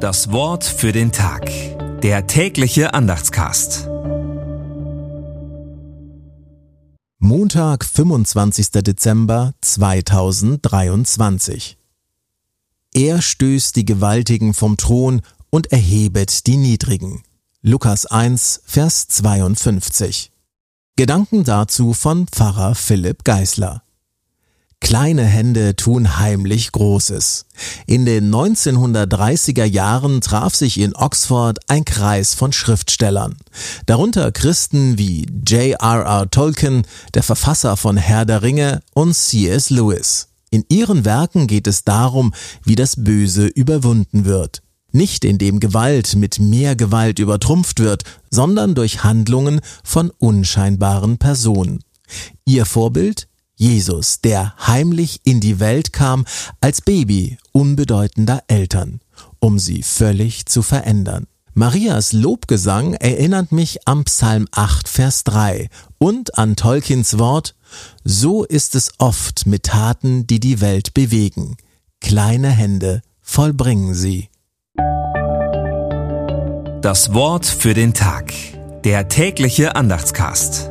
Das Wort für den Tag. Der tägliche Andachtscast. Montag, 25. Dezember 2023. Er stößt die Gewaltigen vom Thron und erhebet die Niedrigen. Lukas 1, Vers 52. Gedanken dazu von Pfarrer Philipp Geisler. Kleine Hände tun heimlich Großes. In den 1930er Jahren traf sich in Oxford ein Kreis von Schriftstellern. Darunter Christen wie J.R.R. Tolkien, der Verfasser von Herr der Ringe und C.S. Lewis. In ihren Werken geht es darum, wie das Böse überwunden wird. Nicht indem Gewalt mit mehr Gewalt übertrumpft wird, sondern durch Handlungen von unscheinbaren Personen. Ihr Vorbild? Jesus, der heimlich in die Welt kam als Baby unbedeutender Eltern, um sie völlig zu verändern. Marias Lobgesang erinnert mich am Psalm 8, Vers 3 und an Tolkiens Wort, so ist es oft mit Taten, die die Welt bewegen. Kleine Hände vollbringen sie. Das Wort für den Tag. Der tägliche Andachtscast.